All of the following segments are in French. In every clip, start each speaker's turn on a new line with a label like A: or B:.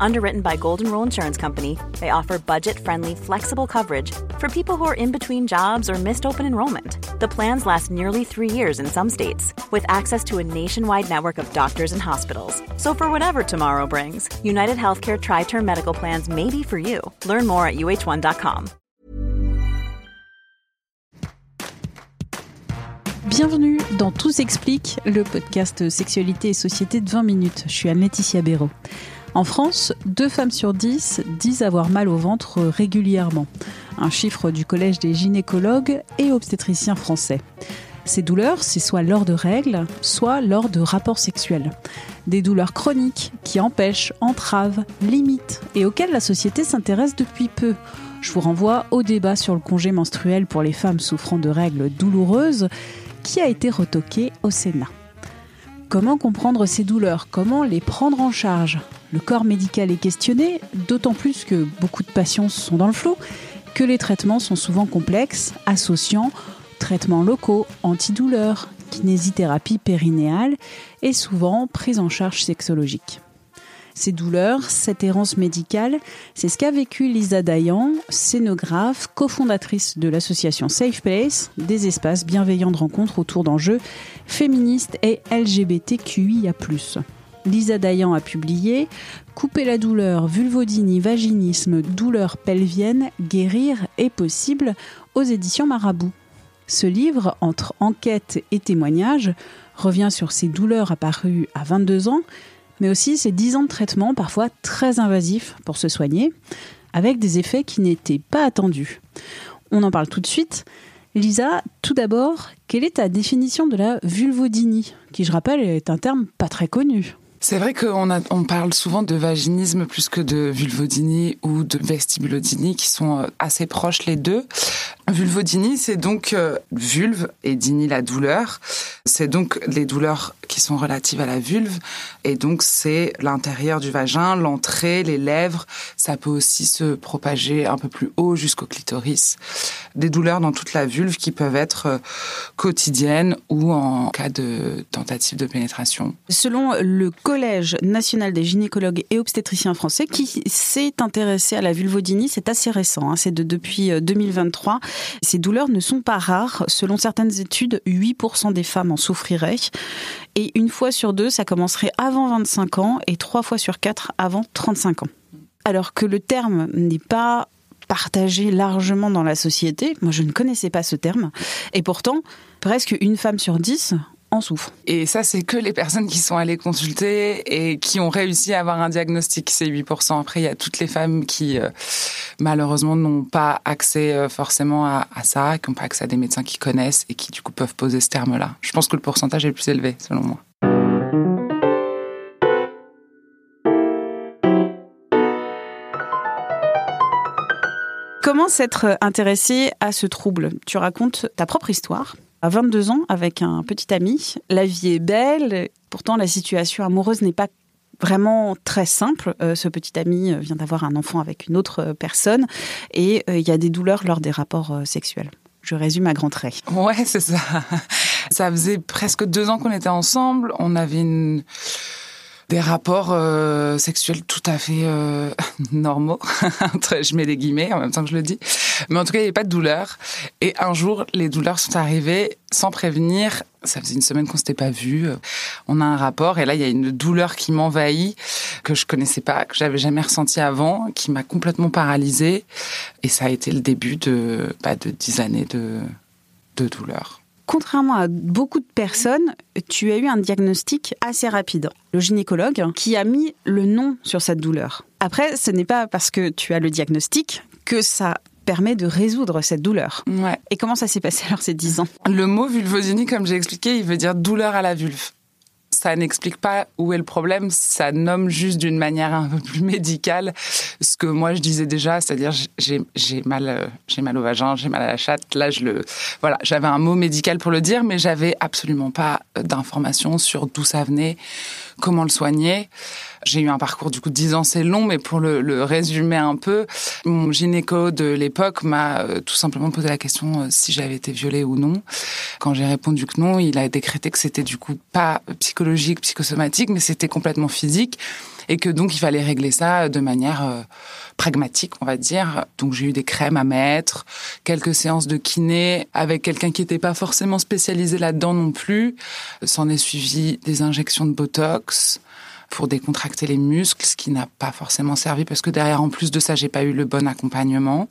A: Underwritten by Golden Rule Insurance Company, they offer budget friendly, flexible coverage for people who are in between jobs or missed open enrollment. The plans last nearly three years in some states, with access to a nationwide network of doctors and hospitals. So, for whatever tomorrow brings, United Healthcare Tri Term Medical Plans may be for you. Learn more at uh1.com.
B: Bienvenue dans Tous explique, le podcast Sexualité et Société de 20 minutes. Je suis Anne-Laetitia Béraud. En France, deux femmes sur dix disent avoir mal au ventre régulièrement. Un chiffre du Collège des gynécologues et obstétriciens français. Ces douleurs, c'est soit lors de règles, soit lors de rapports sexuels. Des douleurs chroniques qui empêchent, entravent, limitent et auxquelles la société s'intéresse depuis peu. Je vous renvoie au débat sur le congé menstruel pour les femmes souffrant de règles douloureuses qui a été retoqué au Sénat. Comment comprendre ces douleurs? Comment les prendre en charge? Le corps médical est questionné, d'autant plus que beaucoup de patients sont dans le flou, que les traitements sont souvent complexes, associant traitements locaux, antidouleurs, kinésithérapie périnéale et souvent prise en charge sexologique ces douleurs, cette errance médicale, c'est ce qu'a vécu Lisa Dayan, scénographe, cofondatrice de l'association Safe Place, des espaces bienveillants de rencontre autour d'enjeux féministes et LGBTQIA+. Lisa Dayan a publié Couper la douleur, vulvodynie, vaginisme, douleur pelvienne, guérir est possible aux éditions Marabout. Ce livre, entre enquête et témoignages, revient sur ces douleurs apparues à 22 ans, mais aussi ces 10 ans de traitement parfois très invasifs pour se soigner, avec des effets qui n'étaient pas attendus. On en parle tout de suite. Lisa, tout d'abord, quelle est ta définition de la vulvodynie, qui je rappelle est un terme pas très connu?
C: C'est vrai qu'on on parle souvent de vaginisme plus que de vulvodynie ou de vestibulodynie qui sont euh, assez proches les deux. Vulvodynie, c'est donc euh, vulve et dynie la douleur. C'est donc les douleurs qui sont relatives à la vulve et donc c'est l'intérieur du vagin, l'entrée, les lèvres. Ça peut aussi se propager un peu plus haut jusqu'au clitoris. Des douleurs dans toute la vulve qui peuvent être euh, quotidiennes ou en cas de tentative de pénétration.
B: Selon le Collège national des gynécologues et obstétriciens français qui s'est intéressé à la vulvodynie, c'est assez récent, hein, c'est de depuis 2023. Ces douleurs ne sont pas rares. Selon certaines études, 8% des femmes en souffriraient. Et une fois sur deux, ça commencerait avant 25 ans et trois fois sur quatre avant 35 ans. Alors que le terme n'est pas partagé largement dans la société. Moi, je ne connaissais pas ce terme. Et pourtant, presque une femme sur dix en souffre.
C: Et ça, c'est que les personnes qui sont allées consulter et qui ont réussi à avoir un diagnostic, c'est 8%. Après, il y a toutes les femmes qui, euh, malheureusement, n'ont pas accès euh, forcément à, ça, qui n'ont pas accès à des médecins qui connaissent et qui, du coup, peuvent poser ce terme-là. Je pense que le pourcentage est le plus élevé, selon moi.
B: Comment s'être intéressé à ce trouble? Tu racontes ta propre histoire à 22 ans avec un petit ami. La vie est belle, pourtant la situation amoureuse n'est pas vraiment très simple. Euh, ce petit ami euh, vient d'avoir un enfant avec une autre euh, personne et il y a des douleurs lors des rapports sexuels. Je résume à grands traits.
C: Ouais, c'est ça. Ça faisait presque deux ans qu'on était ensemble. On avait une des rapports euh, sexuels tout à fait euh, normaux. je mets des guillemets en même temps que je le dis. Mais en tout cas, il n'y avait pas de douleur. Et un jour, les douleurs sont arrivées sans prévenir. Ça faisait une semaine qu'on s'était pas vu. On a un rapport et là, il y a une douleur qui m'envahit que je connaissais pas, que j'avais jamais ressenti avant, qui m'a complètement paralysée. Et ça a été le début de, bah, de dix années de, de douleur
B: contrairement à beaucoup de personnes, tu as eu un diagnostic assez rapide. Le gynécologue qui a mis le nom sur cette douleur. Après, ce n'est pas parce que tu as le diagnostic que ça permet de résoudre cette douleur.
C: Ouais.
B: Et comment ça s'est passé alors ces 10 ans?
C: Le mot vulvodynie, comme j'ai expliqué, il veut dire douleur à la vulve ça n'explique pas où est le problème, ça nomme juste d'une manière un peu plus médicale ce que moi je disais déjà, c'est-à-dire j'ai mal euh, j'ai mal au vagin, j'ai mal à la chatte. Là je le voilà, j'avais un mot médical pour le dire mais j'avais absolument pas d'informations sur d'où ça venait, comment le soigner. J'ai eu un parcours du coup de 10 ans, c'est long, mais pour le, le, résumer un peu, mon gynéco de l'époque m'a euh, tout simplement posé la question euh, si j'avais été violée ou non. Quand j'ai répondu que non, il a décrété que c'était du coup pas psychologique, psychosomatique, mais c'était complètement physique et que donc il fallait régler ça de manière euh, pragmatique, on va dire. Donc j'ai eu des crèmes à mettre, quelques séances de kiné avec quelqu'un qui n'était pas forcément spécialisé là-dedans non plus. S'en est suivi des injections de Botox pour décontracter les muscles, ce qui n'a pas forcément servi parce que derrière, en plus de ça, j'ai pas eu le bon accompagnement.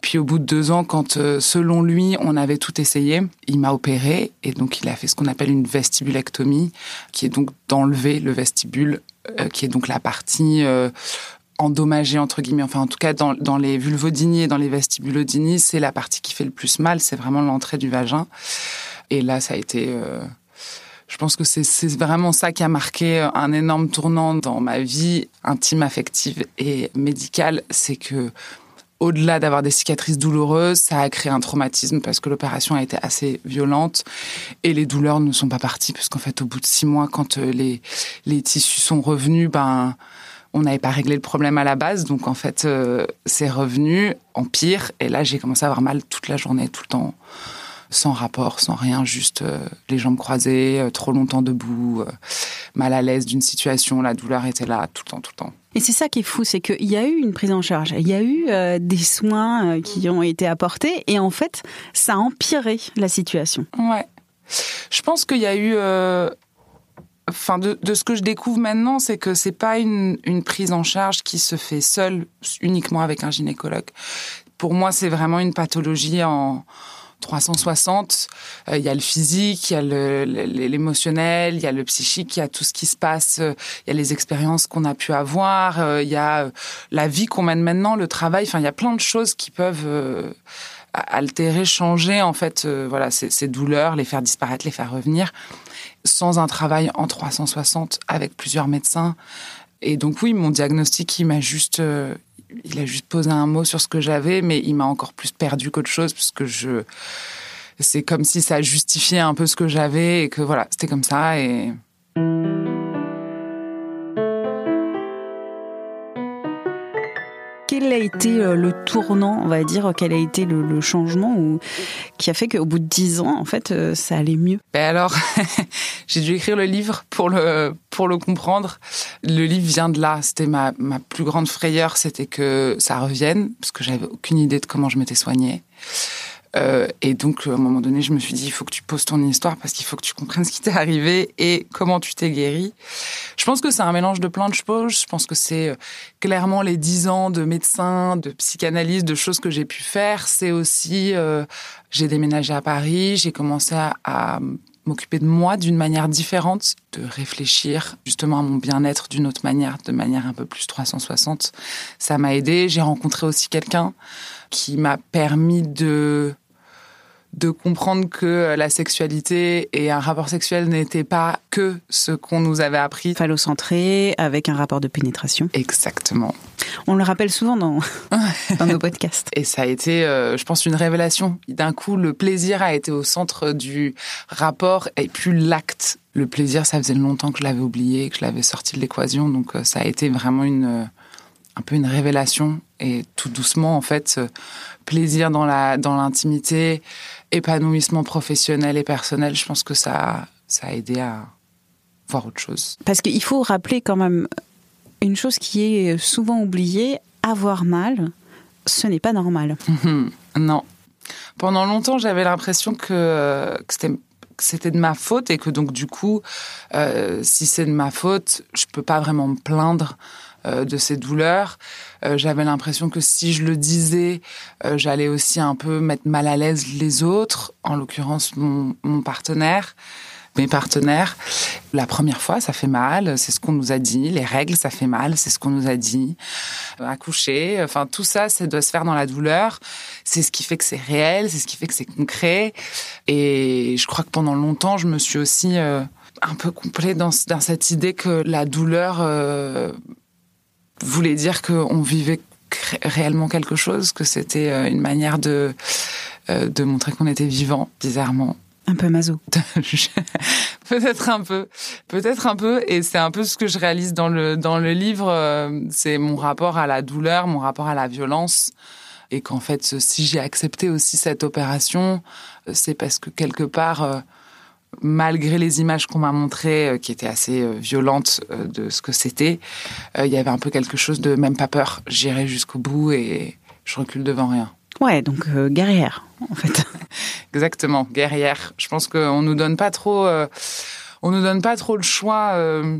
C: Puis au bout de deux ans, quand euh, selon lui, on avait tout essayé, il m'a opéré et donc il a fait ce qu'on appelle une vestibulectomie, qui est donc d'enlever le vestibule, qui est donc la partie euh, endommagée entre guillemets. Enfin, en tout cas, dans, les vulvodynies et dans les vestibulodinies, c'est la partie qui fait le plus mal. C'est vraiment l'entrée du vagin. Et là, ça a été je pense que c'est vraiment ça qui a marqué un énorme tournant dans ma vie intime, affective et médicale. C'est que au-delà d'avoir des cicatrices douloureuses, ça a créé un traumatisme parce que l'opération a été assez violente et les douleurs ne sont pas parties puisqu'en fait, au bout de six mois, quand euh, les, les tissus sont revenus, ben, on n'avait pas réglé le problème à la base. Donc, en fait, euh, c'est revenu en pire. Et là, j'ai commencé à avoir mal toute la journée, tout le temps sans rapport, sans rien, juste euh, les jambes croisées, euh, trop longtemps debout, euh, mal à l'aise d'une situation, la douleur était là tout le temps, tout le temps.
B: Et c'est ça qui est fou, c'est qu'il y a eu une prise en charge, il y a eu des soins qui ont été apportés, et en fait, ça a empiré la situation.
C: Ouais. Je pense qu'il y a eu enfin de, ce que je découvre maintenant, c'est que c'est pas une, une, prise en charge qui se fait seule, uniquement avec un gynécologue. Pour moi, c'est vraiment une pathologie en, 360. Euh, il y a le physique, il y a l'émotionnel, il y a le psychique, il y a tout ce qui se passe, euh, il y a les expériences qu'on a pu avoir, euh, il y a la vie qu'on mène maintenant, le travail. Enfin, il y a plein de choses qui peuvent altérer, changer en fait, voilà, ces, ces, douleurs, les faire disparaître, les faire revenir, sans un travail en 360 avec plusieurs médecins. Et donc oui, mon diagnostic, il m'a juste, il a juste posé un mot sur ce que j'avais, mais il m'a encore plus perdu qu'autre chose, parce que je, c'est comme si ça justifiait un peu ce que j'avais et que voilà, c'était comme ça et.
B: Quel a été euh, le tournant, on va dire, quel a été le, changement qui a fait qu'au bout de dix ans, en fait, euh, ça allait mieux?
C: Ben alors, j'ai dû écrire le livre pour le, pour comprendre. Le livre vient de là. C'était ma, ma plus grande frayeur, c'était que ça revienne, parce que j'avais aucune idée de comment je m'étais soignée. Euh, et donc, à un moment donné, je me suis dit, il faut que tu poses ton histoire parce qu'il faut que tu comprennes ce qui t'est arrivé et comment tu t'es guéri. Je pense que c'est un mélange de plein de choses. Je pense que c'est euh, clairement les dix ans de médecin, de psychanalyse, de choses que j'ai pu faire. C'est aussi, euh, j'ai déménagé à Paris, j'ai commencé à, à m'occuper de moi d'une manière différente, de réfléchir justement à mon bien-être d'une autre manière, de manière un peu plus 360. Ça m'a aidé. J'ai rencontré aussi quelqu'un qui m'a permis de de comprendre que la sexualité et un rapport sexuel n'étaient pas que ce qu'on nous avait appris.
B: Phallocentré, avec un rapport de pénétration.
C: Exactement.
B: On le rappelle souvent dans, dans nos podcasts.
C: Et ça a été, euh, je pense, une révélation. D'un coup, le plaisir a été au centre du rapport et plus l'acte. Le plaisir, ça faisait longtemps que je l'avais oublié, que je l'avais sorti de l'équation. Donc euh, ça a été vraiment une un peu une révélation et tout doucement en fait plaisir dans la dans l'intimité épanouissement professionnel et personnel je pense que ça ça a aidé à voir autre chose.
B: Parce qu'il faut rappeler quand même une chose qui est souvent oubliée avoir mal ce n'est pas normal.
C: Non. Pendant longtemps j'avais l'impression que, que c'était c'était de ma faute et que donc du coup, euh, si c'est de ma faute, je peux pas vraiment me plaindre euh, de ces douleurs. Euh, j'avais l'impression que si je le disais, j'allais aussi un peu mettre mal à l'aise les autres, en l'occurrence mon, mon partenaire mes partenaires. La première fois, ça fait mal, c'est ce qu'on nous a dit. Les règles, ça fait mal, c'est ce qu'on nous a dit. Accoucher, enfin tout ça, ça doit se faire dans la douleur. C'est ce qui fait que c'est réel, c'est ce qui fait que c'est concret. Et je crois que pendant longtemps, je me suis aussi un peu complet dans, cette idée que la douleur voulait dire qu'on vivait réellement quelque chose, que c'était euh, une manière de, euh, de montrer qu'on était vivant, bizarrement.
B: Un peu maso.
C: Peut-être un peu, peut-être un peu, et c'est un peu ce que je réalise dans le dans le livre. euh, C'est mon rapport à la douleur, mon rapport à la violence, et qu'en fait, si j'ai accepté aussi cette opération, euh, c'est parce que quelque part, euh, malgré les images qu'on m'a montrées, euh, qui étaient assez euh, violentes euh, de ce que c'était, il y avait un peu quelque chose de même pas peur. J'irai jusqu'au bout et je recule devant rien.
B: Ouais, donc guerrière, en fait.
C: Exactement, guerrière. Je pense qu'on nous donne pas trop, euh, on nous donne pas trop le choix. euh,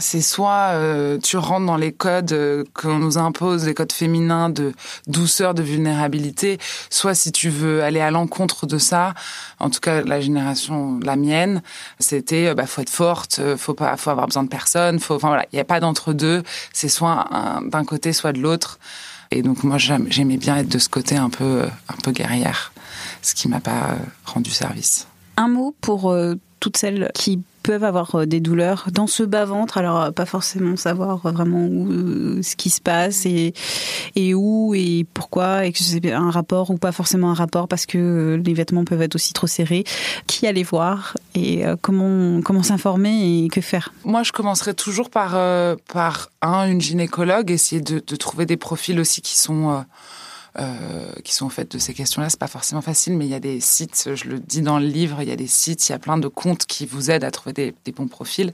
C: c'est soit euh, tu rentres dans les codes euh, qu'on nous impose, les codes féminins de douceur, de vulnérabilité, soit si tu veux aller à l'encontre de ça. En tout cas, la génération, la mienne, c'était euh, bah faut être forte, faut pas, faut avoir besoin de personne, enfin voilà, il y a pas d'entre deux. C'est soit un- d'un côté, soit de l'autre. Et donc moi j'aimais bien être de ce côté un peu un peu guerrière, ce qui m'a pas euh, rendu service.
B: Un mot pour euh, toutes celles qui peuvent avoir euh, des douleurs dans ce bas-ventre, alors pas forcément savoir vraiment où, euh, ce qui se passe et, et où et pourquoi, et que c'est un rapport ou pas forcément un rapport parce que euh, les vêtements peuvent être aussi trop serrés. Qui aller voir et euh, comment, comment s'informer et que faire?
C: Moi, je commencerai toujours par euh, par un une gynécologue, essayer de, de trouver des profils aussi qui sont euh, qui sont faits de ces questions-là. C'est pas forcément facile, mais il y a des sites. Je le dis dans le livre, il y a des sites, il y a plein de comptes qui vous aident à trouver des, des bons profils.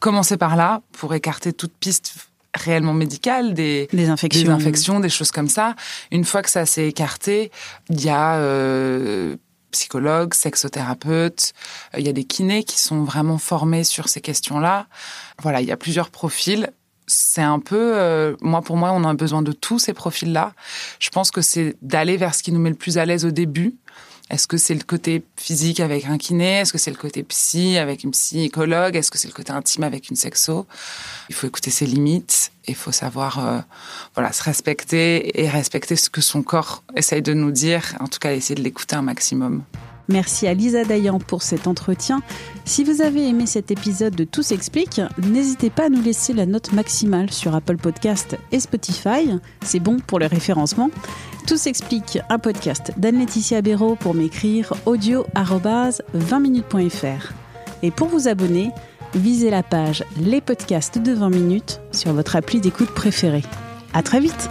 C: Commencez par là pour écarter toute piste réellement médicale des
B: Des infections.
C: des infections, des choses comme ça. Une fois que ça s'est écarté, il y a euh, psychologues, sexothérapeutes, euh, il y a des kinés qui sont vraiment formés sur ces questions-là. Voilà, il y a plusieurs profils. C'est un peu, euh, moi pour moi, on a besoin de tous ces profils-là. Je pense que c'est d'aller vers ce qui nous met le plus à l'aise au début. Est-ce que c'est le côté physique avec un kiné? Est-ce que c'est le côté psy avec une psychologue? Est-ce que c'est le côté intime avec une sexo? Il faut écouter ses limites et il faut savoir euh, voilà, se respecter et respecter ce que son corps essaye de nous dire. En tout cas, essayer de l'écouter un maximum.
B: Merci à Lisa Dayan pour cet entretien. Si vous avez aimé cet épisode de Tout s'explique, n'hésitez pas à nous laisser la note maximale sur Apple Podcast et Spotify. C'est bon pour le référencement. Tout s'explique, un podcast d'Anne-Laetitia Béraud pour m'écrire audio-20minutes.fr. Et pour vous abonner, visez la page Les podcasts de 20 minutes sur votre appli d'écoute préférée. À très vite!